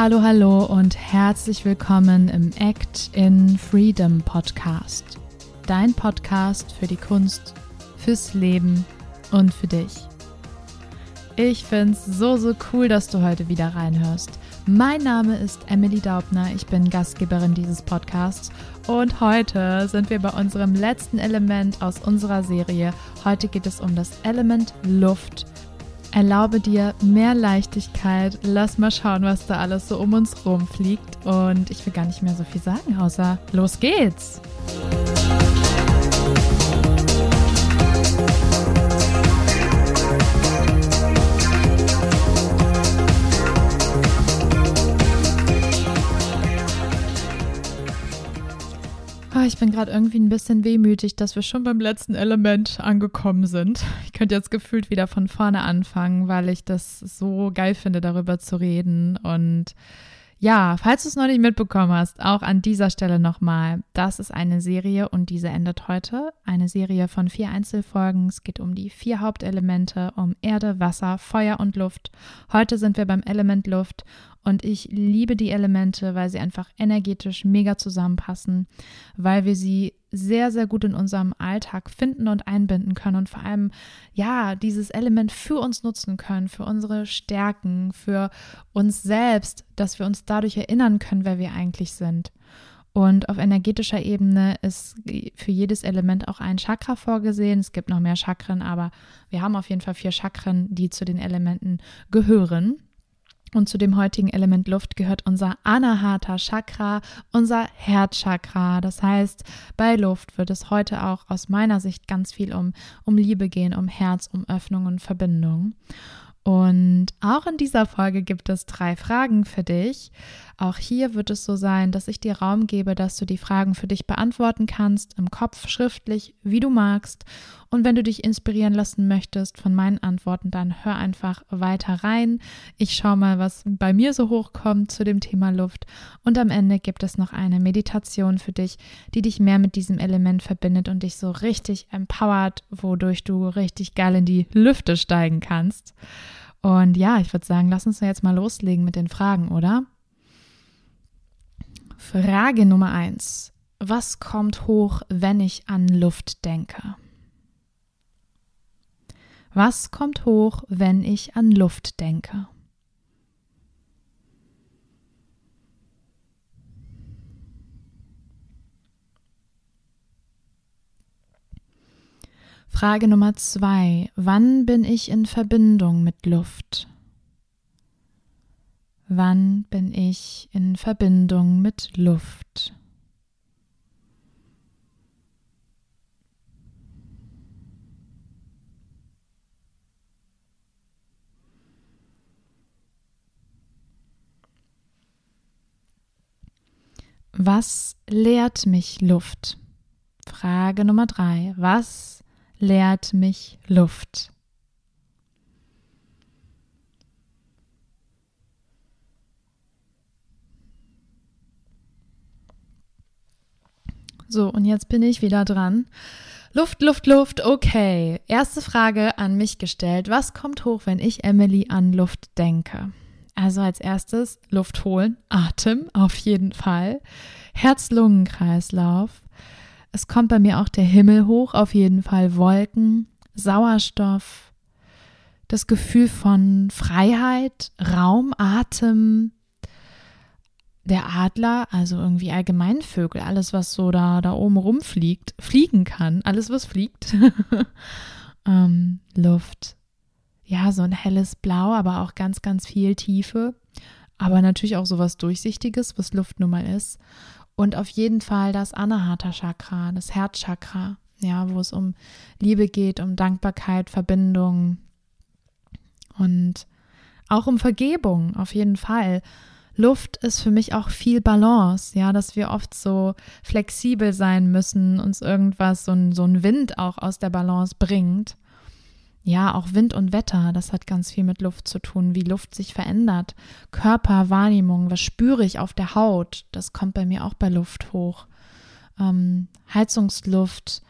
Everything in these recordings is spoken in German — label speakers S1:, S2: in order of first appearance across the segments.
S1: Hallo, hallo und herzlich willkommen im Act in Freedom Podcast. Dein Podcast für die Kunst, fürs Leben und für dich. Ich finde es so, so cool, dass du heute wieder reinhörst. Mein Name ist Emily Daubner, ich bin Gastgeberin dieses Podcasts und heute sind wir bei unserem letzten Element aus unserer Serie. Heute geht es um das Element Luft Erlaube dir mehr Leichtigkeit. Lass mal schauen, was da alles so um uns rumfliegt. Und ich will gar nicht mehr so viel sagen, außer los geht's! Ich bin gerade irgendwie ein bisschen wehmütig, dass wir schon beim letzten Element angekommen sind. Ich könnte jetzt gefühlt wieder von vorne anfangen, weil ich das so geil finde, darüber zu reden. Und ja, falls du es noch nicht mitbekommen hast, auch an dieser Stelle nochmal, das ist eine Serie und diese endet heute. Eine Serie von vier Einzelfolgen. Es geht um die vier Hauptelemente, um Erde, Wasser, Feuer und Luft. Heute sind wir beim Element Luft und ich liebe die Elemente, weil sie einfach energetisch mega zusammenpassen, weil wir sie sehr, sehr gut in unserem Alltag finden und einbinden können und vor allem, ja, dieses Element für uns nutzen können, für unsere Stärken, für uns selbst, dass wir uns dadurch erinnern können, wer wir eigentlich sind. Und auf energetischer Ebene ist für jedes Element auch ein Chakra vorgesehen. Es gibt noch mehr Chakren, aber wir haben auf jeden Fall vier Chakren, die zu den Elementen gehören. Und zu dem heutigen Element Luft gehört unser Anahata Chakra, unser Herzchakra. Das heißt, bei Luft wird es heute auch aus meiner Sicht ganz viel um, um Liebe gehen, um Herz, um Öffnung und Verbindung. Und auch in dieser Folge gibt es drei Fragen für dich. Auch hier wird es so sein, dass ich dir Raum gebe, dass du die Fragen für dich beantworten kannst, im Kopf, schriftlich, wie du magst. Und wenn du dich inspirieren lassen möchtest von meinen Antworten, dann hör einfach weiter rein. Ich schaue mal, was bei mir so hochkommt zu dem Thema Luft. Und am Ende gibt es noch eine Meditation für dich, die dich mehr mit diesem Element verbindet und dich so richtig empowert, wodurch du richtig geil in die Lüfte steigen kannst. Und ja, ich würde sagen, lass uns jetzt mal loslegen mit den Fragen, oder? Frage Nummer eins. Was kommt hoch, wenn ich an Luft denke? Was kommt hoch, wenn ich an Luft denke? Frage Nummer zwei. Wann bin ich in Verbindung mit Luft? Wann bin ich in Verbindung mit Luft? Was lehrt mich Luft? Frage Nummer drei. Was lehrt mich Luft. So, und jetzt bin ich wieder dran. Luft, Luft, Luft, okay. Erste Frage an mich gestellt. Was kommt hoch, wenn ich Emily an Luft denke? Also als erstes Luft holen, Atem auf jeden Fall, Herz-Lungen-Kreislauf, es kommt bei mir auch der Himmel hoch, auf jeden Fall Wolken, Sauerstoff, das Gefühl von Freiheit, Raum, Atem, der Adler, also irgendwie allgemein Vögel, alles, was so da, da oben rumfliegt, fliegen kann, alles, was fliegt. ähm, Luft. Ja, so ein helles Blau, aber auch ganz, ganz viel Tiefe. Aber natürlich auch so was Durchsichtiges, was Luft nun mal ist. Und auf jeden Fall das Anahata Chakra, das Herzchakra, ja, wo es um Liebe geht, um Dankbarkeit, Verbindung und auch um Vergebung, auf jeden Fall. Luft ist für mich auch viel Balance, ja, dass wir oft so flexibel sein müssen, uns irgendwas, so ein, so ein Wind auch aus der Balance bringt. Ja, auch Wind und Wetter, das hat ganz viel mit Luft zu tun, wie Luft sich verändert. Körperwahrnehmung, was spüre ich auf der Haut, das kommt bei mir auch bei Luft hoch. Ähm, Heizungsluft,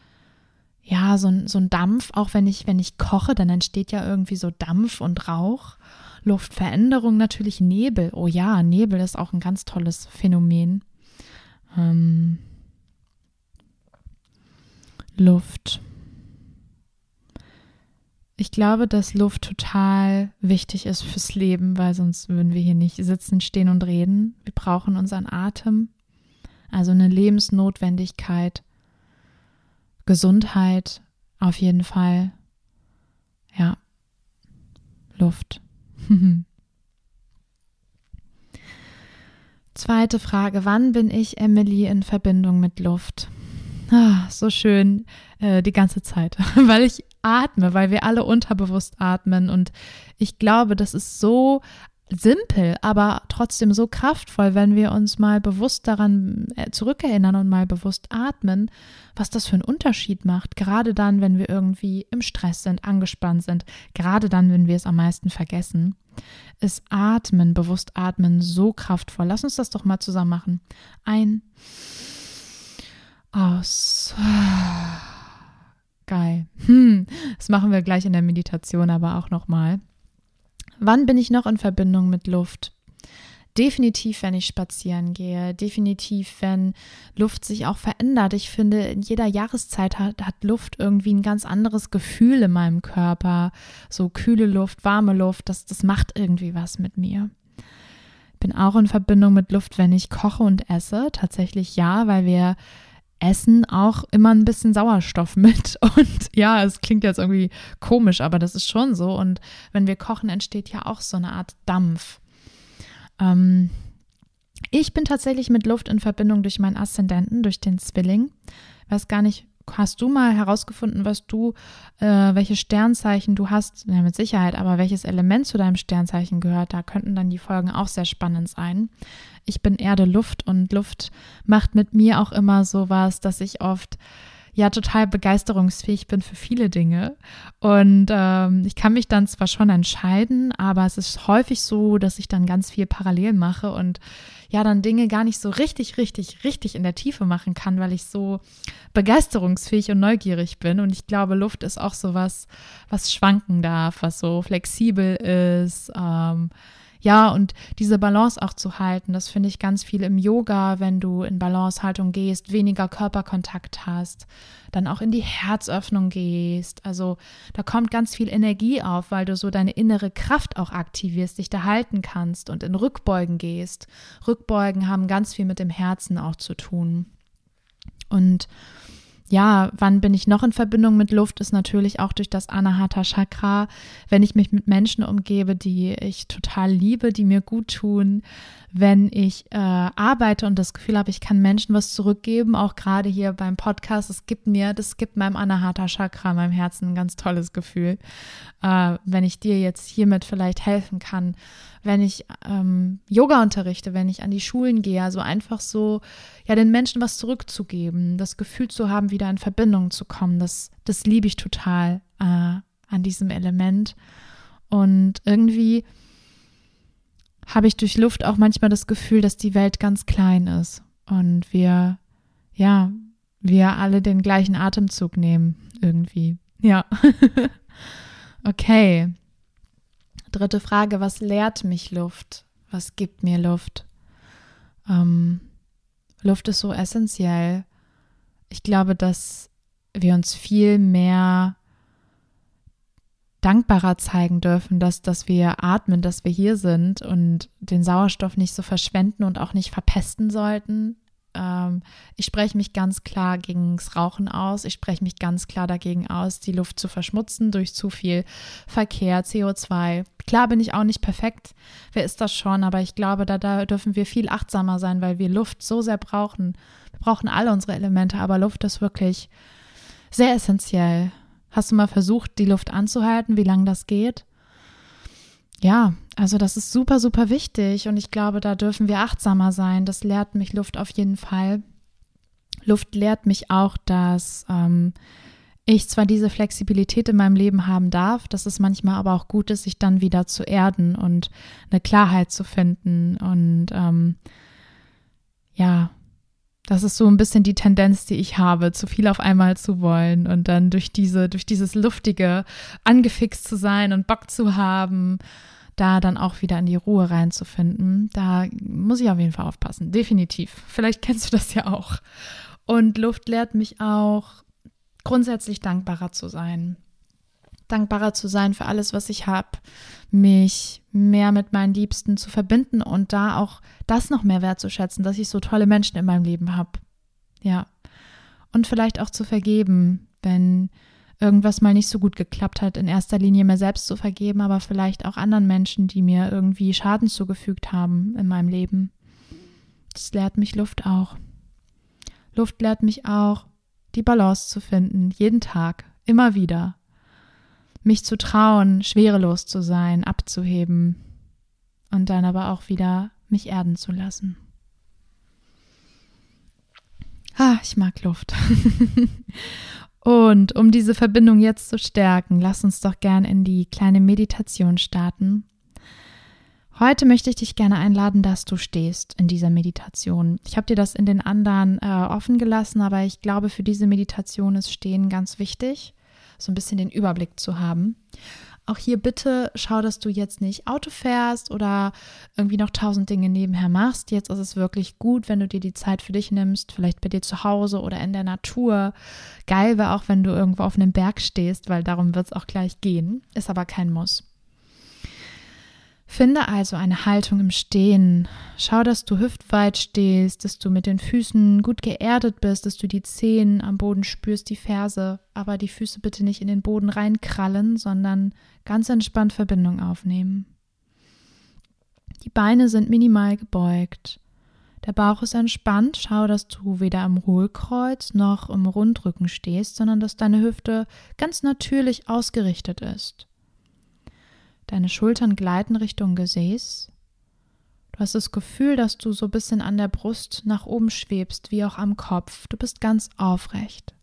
S1: ja, so ein, so ein Dampf, auch wenn ich, wenn ich koche, dann entsteht ja irgendwie so Dampf und Rauch. Luftveränderung natürlich Nebel. Oh ja, Nebel ist auch ein ganz tolles Phänomen. Ähm, Luft. Ich glaube, dass Luft total wichtig ist fürs Leben, weil sonst würden wir hier nicht sitzen, stehen und reden. Wir brauchen unseren Atem, also eine Lebensnotwendigkeit, Gesundheit auf jeden Fall. Ja, Luft. Zweite Frage, wann bin ich Emily in Verbindung mit Luft? Ah, so schön äh, die ganze Zeit, weil ich atme, weil wir alle unterbewusst atmen. Und ich glaube, das ist so simpel, aber trotzdem so kraftvoll, wenn wir uns mal bewusst daran äh, zurückerinnern und mal bewusst atmen, was das für einen Unterschied macht. Gerade dann, wenn wir irgendwie im Stress sind, angespannt sind, gerade dann, wenn wir es am meisten vergessen, ist Atmen, bewusst Atmen so kraftvoll. Lass uns das doch mal zusammen machen. Ein, aus. Geil. Machen wir gleich in der Meditation aber auch nochmal. Wann bin ich noch in Verbindung mit Luft? Definitiv, wenn ich spazieren gehe. Definitiv, wenn Luft sich auch verändert. Ich finde, in jeder Jahreszeit hat, hat Luft irgendwie ein ganz anderes Gefühl in meinem Körper. So kühle Luft, warme Luft, das, das macht irgendwie was mit mir. Bin auch in Verbindung mit Luft, wenn ich koche und esse. Tatsächlich ja, weil wir essen auch immer ein bisschen Sauerstoff mit. Und ja, es klingt jetzt irgendwie komisch, aber das ist schon so. Und wenn wir kochen, entsteht ja auch so eine Art Dampf. Ähm, ich bin tatsächlich mit Luft in Verbindung durch meinen Aszendenten, durch den Zwilling. Weiß gar nicht, hast du mal herausgefunden, was du, äh, welche Sternzeichen du hast? Ja, mit Sicherheit, aber welches Element zu deinem Sternzeichen gehört? Da könnten dann die Folgen auch sehr spannend sein. Ich bin Erde, Luft und Luft macht mit mir auch immer so was, dass ich oft ja total begeisterungsfähig bin für viele Dinge. Und ähm, ich kann mich dann zwar schon entscheiden, aber es ist häufig so, dass ich dann ganz viel parallel mache und ja dann Dinge gar nicht so richtig, richtig, richtig in der Tiefe machen kann, weil ich so begeisterungsfähig und neugierig bin. Und ich glaube, Luft ist auch so was, was schwanken darf, was so flexibel ist. Ähm, ja, und diese Balance auch zu halten, das finde ich ganz viel im Yoga, wenn du in Balancehaltung gehst, weniger Körperkontakt hast, dann auch in die Herzöffnung gehst. Also da kommt ganz viel Energie auf, weil du so deine innere Kraft auch aktivierst, dich da halten kannst und in Rückbeugen gehst. Rückbeugen haben ganz viel mit dem Herzen auch zu tun. Und ja, wann bin ich noch in Verbindung mit Luft, ist natürlich auch durch das Anahata Chakra, wenn ich mich mit Menschen umgebe, die ich total liebe, die mir gut tun, wenn ich äh, arbeite und das Gefühl habe, ich kann Menschen was zurückgeben, auch gerade hier beim Podcast, es gibt mir, das gibt meinem Anahata Chakra, meinem Herzen ein ganz tolles Gefühl, äh, wenn ich dir jetzt hiermit vielleicht helfen kann, wenn ich ähm, Yoga unterrichte, wenn ich an die Schulen gehe, also einfach so, ja, den Menschen was zurückzugeben, das Gefühl zu haben, wieder in Verbindung zu kommen, das, das liebe ich total äh, an diesem Element. Und irgendwie habe ich durch Luft auch manchmal das Gefühl, dass die Welt ganz klein ist und wir, ja, wir alle den gleichen Atemzug nehmen, irgendwie. Ja. okay. Dritte Frage, was lehrt mich Luft? Was gibt mir Luft? Ähm, Luft ist so essentiell. Ich glaube, dass wir uns viel mehr dankbarer zeigen dürfen, dass, dass wir atmen, dass wir hier sind und den Sauerstoff nicht so verschwenden und auch nicht verpesten sollten. Ähm, ich spreche mich ganz klar gegen das Rauchen aus. Ich spreche mich ganz klar dagegen aus, die Luft zu verschmutzen durch zu viel Verkehr, CO2. Klar bin ich auch nicht perfekt. Wer ist das schon? Aber ich glaube, da, da dürfen wir viel achtsamer sein, weil wir Luft so sehr brauchen. Wir brauchen alle unsere Elemente, aber Luft ist wirklich sehr essentiell. Hast du mal versucht, die Luft anzuhalten, wie lange das geht? Ja, also das ist super, super wichtig und ich glaube, da dürfen wir achtsamer sein. Das lehrt mich Luft auf jeden Fall. Luft lehrt mich auch, dass ähm, ich zwar diese Flexibilität in meinem Leben haben darf, dass es manchmal aber auch gut ist, sich dann wieder zu erden und eine Klarheit zu finden und ähm, ja, das ist so ein bisschen die Tendenz, die ich habe, zu viel auf einmal zu wollen und dann durch diese, durch dieses Luftige angefixt zu sein und Bock zu haben. da dann auch wieder in die Ruhe reinzufinden. Da muss ich auf jeden Fall aufpassen. Definitiv. Vielleicht kennst du das ja auch. Und Luft lehrt mich auch, grundsätzlich dankbarer zu sein. Dankbarer zu sein für alles, was ich habe, mich mehr mit meinen Liebsten zu verbinden und da auch das noch mehr wertzuschätzen, dass ich so tolle Menschen in meinem Leben habe. Ja. Und vielleicht auch zu vergeben, wenn irgendwas mal nicht so gut geklappt hat, in erster Linie mir selbst zu vergeben, aber vielleicht auch anderen Menschen, die mir irgendwie Schaden zugefügt haben in meinem Leben. Das lehrt mich Luft auch. Luft lehrt mich auch, die Balance zu finden, jeden Tag, immer wieder. Mich zu trauen, schwerelos zu sein, abzuheben und dann aber auch wieder mich erden zu lassen. Ah, ich mag Luft. Und um diese Verbindung jetzt zu stärken, lass uns doch gern in die kleine Meditation starten. Heute möchte ich dich gerne einladen, dass du stehst in dieser Meditation. Ich habe dir das in den anderen äh, offen gelassen, aber ich glaube, für diese Meditation ist Stehen ganz wichtig, so ein bisschen den Überblick zu haben. Auch hier bitte schau, dass du jetzt nicht Auto fährst oder irgendwie noch tausend Dinge nebenher machst. Jetzt ist es wirklich gut, wenn du dir die Zeit für dich nimmst, vielleicht bei dir zu Hause oder in der Natur. Geil wäre auch, wenn du irgendwo auf einem Berg stehst, weil darum wird es auch gleich gehen. Ist aber kein Muss. Finde also eine Haltung im Stehen. Schau, dass du hüftweit stehst, dass du mit den Füßen gut geerdet bist, dass du die Zehen am Boden spürst, die Ferse, aber die Füße bitte nicht in den Boden reinkrallen, sondern ganz entspannt Verbindung aufnehmen. Die Beine sind minimal gebeugt. Der Bauch ist entspannt. Schau, dass du weder am Hohlkreuz noch im Rundrücken stehst, sondern dass deine Hüfte ganz natürlich ausgerichtet ist. Deine Schultern gleiten Richtung Gesäß. Du hast das Gefühl, dass du so ein bisschen an der Brust nach oben schwebst, wie auch am Kopf. Du bist ganz aufrecht.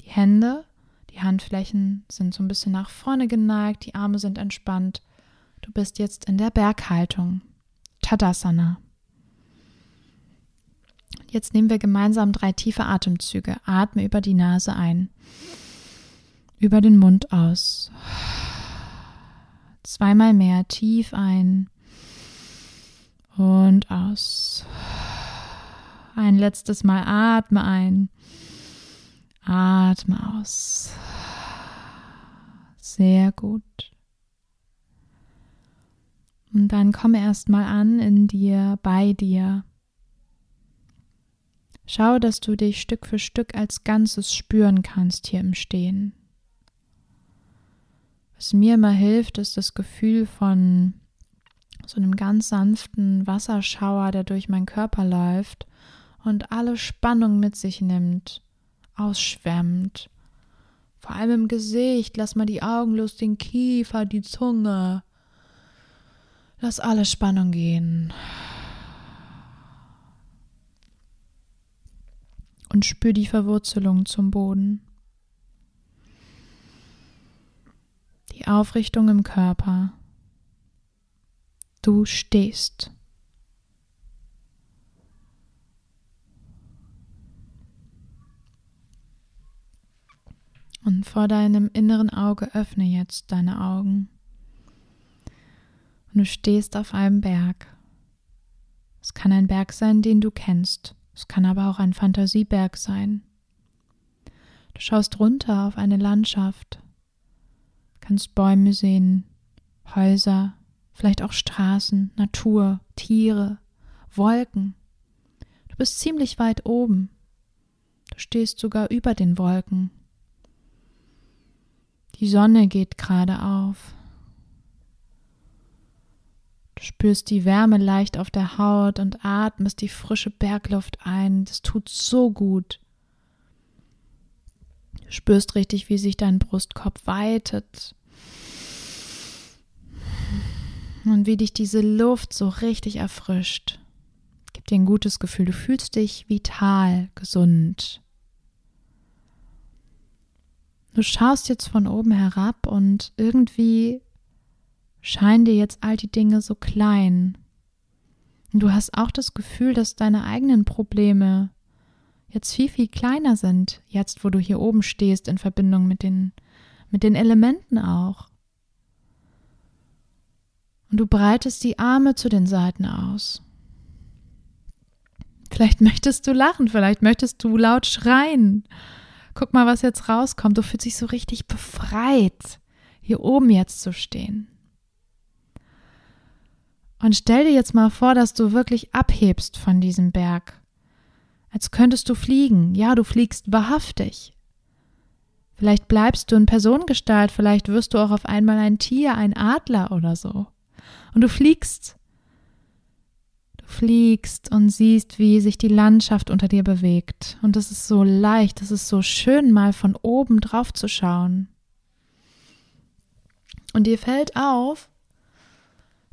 S1: Die Hände, die Handflächen sind so ein bisschen nach vorne geneigt, die Arme sind entspannt. Du bist jetzt in der Berghaltung. Tadasana. Jetzt nehmen wir gemeinsam drei tiefe Atemzüge. Atme über die Nase ein, über den Mund aus. Zweimal mehr tief ein und aus. Ein letztes Mal atme ein. Atme aus. Sehr gut. Und dann komme erstmal an in dir, bei dir. Schau, dass du dich Stück für Stück als Ganzes spüren kannst hier im Stehen. Was mir immer hilft, ist das Gefühl von so einem ganz sanften Wasserschauer, der durch meinen Körper läuft und alle Spannung mit sich nimmt, ausschwemmt. Vor allem im Gesicht, lass mal die Augen los, den Kiefer, die Zunge. Lass alle Spannung gehen. Und spür die Verwurzelung zum Boden. Die Aufrichtung im Körper. Du stehst. Und vor deinem inneren Auge öffne jetzt deine Augen. Und du stehst auf einem Berg. Es kann ein Berg sein, den du kennst. Es kann aber auch ein Fantasieberg sein. Du schaust runter auf eine Landschaft, kannst Bäume sehen, Häuser, vielleicht auch Straßen, Natur, Tiere, Wolken. Du bist ziemlich weit oben. Du stehst sogar über den Wolken. Die Sonne geht gerade auf. Du spürst die Wärme leicht auf der Haut und atmest die frische Bergluft ein. Das tut so gut. Du spürst richtig, wie sich dein Brustkorb weitet und wie dich diese Luft so richtig erfrischt. Gib dir ein gutes Gefühl, du fühlst dich vital, gesund. Du schaust jetzt von oben herab und irgendwie scheinen dir jetzt all die Dinge so klein. Und du hast auch das Gefühl, dass deine eigenen Probleme jetzt viel, viel kleiner sind, jetzt wo du hier oben stehst in Verbindung mit den, mit den Elementen auch. Und du breitest die Arme zu den Seiten aus. Vielleicht möchtest du lachen, vielleicht möchtest du laut schreien. Guck mal, was jetzt rauskommt. Du fühlst dich so richtig befreit, hier oben jetzt zu stehen. Und stell dir jetzt mal vor, dass du wirklich abhebst von diesem Berg. Als könntest du fliegen. Ja, du fliegst wahrhaftig. Vielleicht bleibst du in Personengestalt, vielleicht wirst du auch auf einmal ein Tier, ein Adler oder so. Und du fliegst. Du fliegst und siehst, wie sich die Landschaft unter dir bewegt. Und es ist so leicht, es ist so schön, mal von oben drauf zu schauen. Und dir fällt auf,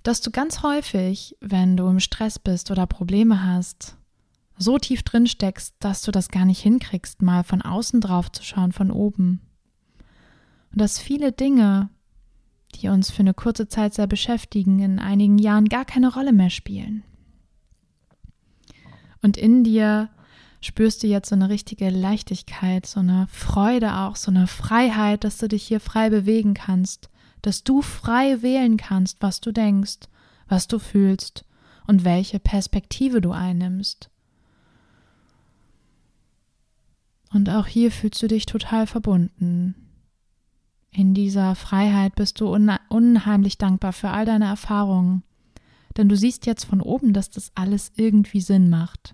S1: dass du ganz häufig, wenn du im Stress bist oder Probleme hast, so tief drin steckst, dass du das gar nicht hinkriegst, mal von außen drauf zu schauen, von oben. Und dass viele Dinge, die uns für eine kurze Zeit sehr beschäftigen, in einigen Jahren gar keine Rolle mehr spielen. Und in dir spürst du jetzt so eine richtige Leichtigkeit, so eine Freude auch, so eine Freiheit, dass du dich hier frei bewegen kannst, dass du frei wählen kannst, was du denkst, was du fühlst und welche Perspektive du einnimmst. Und auch hier fühlst du dich total verbunden. In dieser Freiheit bist du unheimlich dankbar für all deine Erfahrungen, denn du siehst jetzt von oben, dass das alles irgendwie Sinn macht.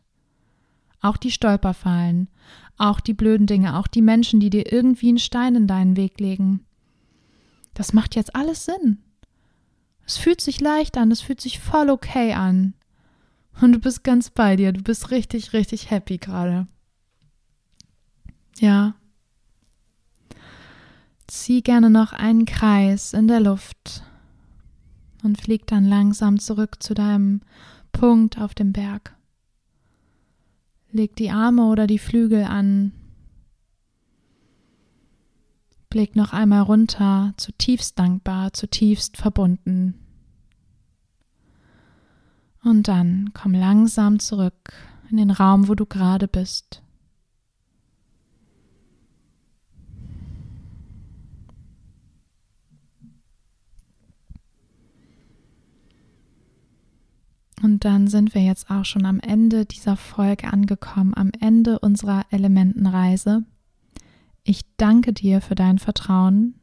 S1: Auch die Stolperfallen, auch die blöden Dinge, auch die Menschen, die dir irgendwie einen Stein in deinen Weg legen. Das macht jetzt alles Sinn. Es fühlt sich leicht an, es fühlt sich voll okay an. Und du bist ganz bei dir, du bist richtig, richtig happy gerade. Ja. Zieh gerne noch einen Kreis in der Luft und flieg dann langsam zurück zu deinem Punkt auf dem Berg. Leg die Arme oder die Flügel an Blick noch einmal runter, zutiefst dankbar, zutiefst verbunden. Und dann komm langsam zurück in den Raum, wo du gerade bist. Und dann sind wir jetzt auch schon am Ende dieser Folge angekommen, am Ende unserer Elementenreise. Ich danke dir für dein Vertrauen.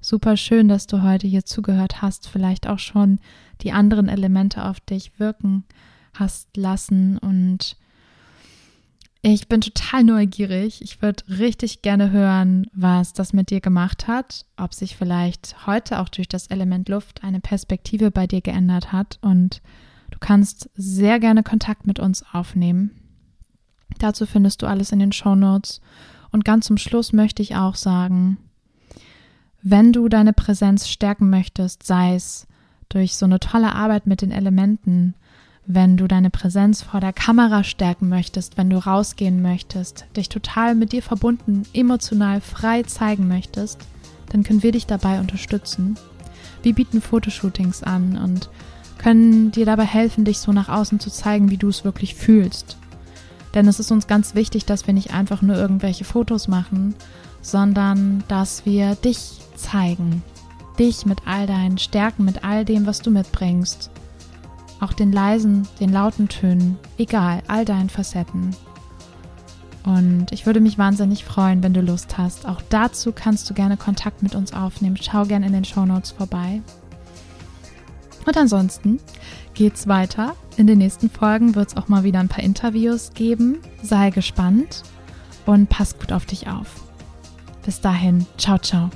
S1: Super schön, dass du heute hier zugehört hast, vielleicht auch schon die anderen Elemente auf dich wirken hast lassen und ich bin total neugierig. Ich würde richtig gerne hören, was das mit dir gemacht hat, ob sich vielleicht heute auch durch das Element Luft eine Perspektive bei dir geändert hat und du kannst sehr gerne Kontakt mit uns aufnehmen. Dazu findest du alles in den Show Notes und ganz zum Schluss möchte ich auch sagen, wenn du deine Präsenz stärken möchtest, sei es durch so eine tolle Arbeit mit den Elementen, wenn du deine Präsenz vor der Kamera stärken möchtest, wenn du rausgehen möchtest, dich total mit dir verbunden, emotional frei zeigen möchtest, dann können wir dich dabei unterstützen. Wir bieten Fotoshootings an und können dir dabei helfen, dich so nach außen zu zeigen, wie du es wirklich fühlst. Denn es ist uns ganz wichtig, dass wir nicht einfach nur irgendwelche Fotos machen, sondern dass wir dich zeigen. Dich mit all deinen Stärken, mit all dem, was du mitbringst. Auch den leisen, den lauten Tönen, egal, all deinen Facetten. Und ich würde mich wahnsinnig freuen, wenn du Lust hast. Auch dazu kannst du gerne Kontakt mit uns aufnehmen. Schau gerne in den Show Notes vorbei. Und ansonsten geht's weiter. In den nächsten Folgen wird es auch mal wieder ein paar Interviews geben. Sei gespannt und pass gut auf dich auf. Bis dahin, ciao, ciao.